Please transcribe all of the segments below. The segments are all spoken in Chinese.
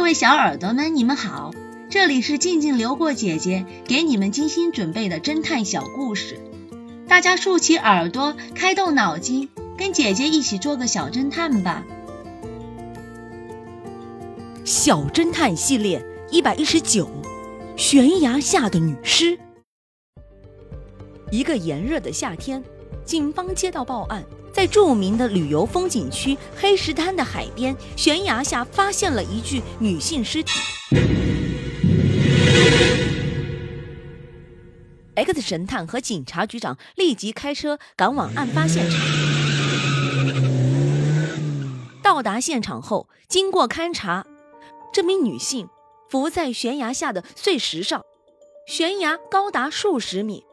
各位小耳朵们，你们好，这里是静静流过姐姐给你们精心准备的侦探小故事，大家竖起耳朵，开动脑筋，跟姐姐一起做个小侦探吧。小侦探系列一百一十九，悬崖下的女尸。一个炎热的夏天，警方接到报案。在著名的旅游风景区黑石滩的海边悬崖下，发现了一具女性尸体。X 神探和警察局长立即开车赶往案发现场。到达现场后，经过勘查，这名女性浮在悬崖下的碎石上，悬崖高达数十米，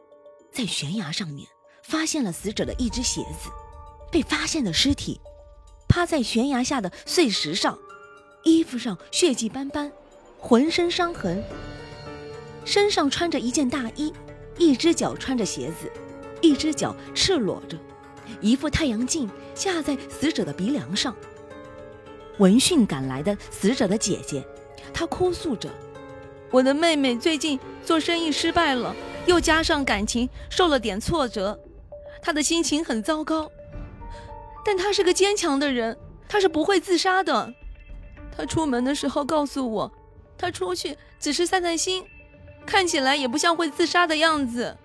在悬崖上面发现了死者的一只鞋子。被发现的尸体趴在悬崖下的碎石上，衣服上血迹斑斑，浑身伤痕，身上穿着一件大衣，一只脚穿着鞋子，一只脚赤裸着，一副太阳镜架在死者的鼻梁上。闻讯赶来的死者的姐姐，她哭诉着：“我的妹妹最近做生意失败了，又加上感情受了点挫折，她的心情很糟糕。”但他是个坚强的人，他是不会自杀的。他出门的时候告诉我，他出去只是散散心，看起来也不像会自杀的样子。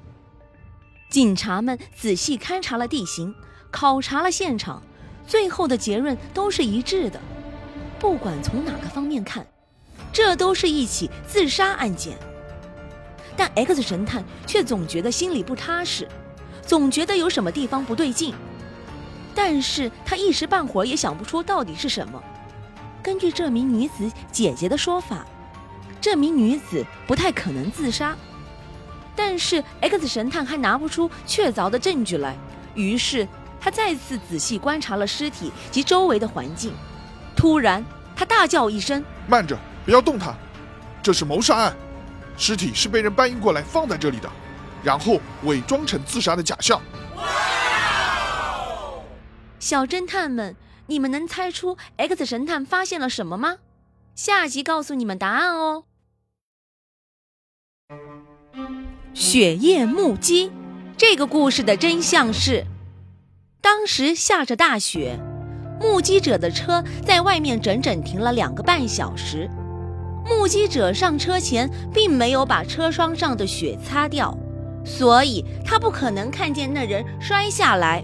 警察们仔细勘察了地形，考察了现场，最后的结论都是一致的。不管从哪个方面看，这都是一起自杀案件。但 X 神探却总觉得心里不踏实，总觉得有什么地方不对劲。但是他一时半会儿也想不出到底是什么。根据这名女子姐姐的说法，这名女子不太可能自杀。但是 X 神探还拿不出确凿的证据来，于是他再次仔细观察了尸体及周围的环境。突然，他大叫一声：“慢着，不要动他！这是谋杀案，尸体是被人搬运过来放在这里的，然后伪装成自杀的假象。”小侦探们，你们能猜出 X 神探发现了什么吗？下集告诉你们答案哦。雪夜目击，这个故事的真相是：当时下着大雪，目击者的车在外面整整停了两个半小时。目击者上车前并没有把车窗上的雪擦掉，所以他不可能看见那人摔下来。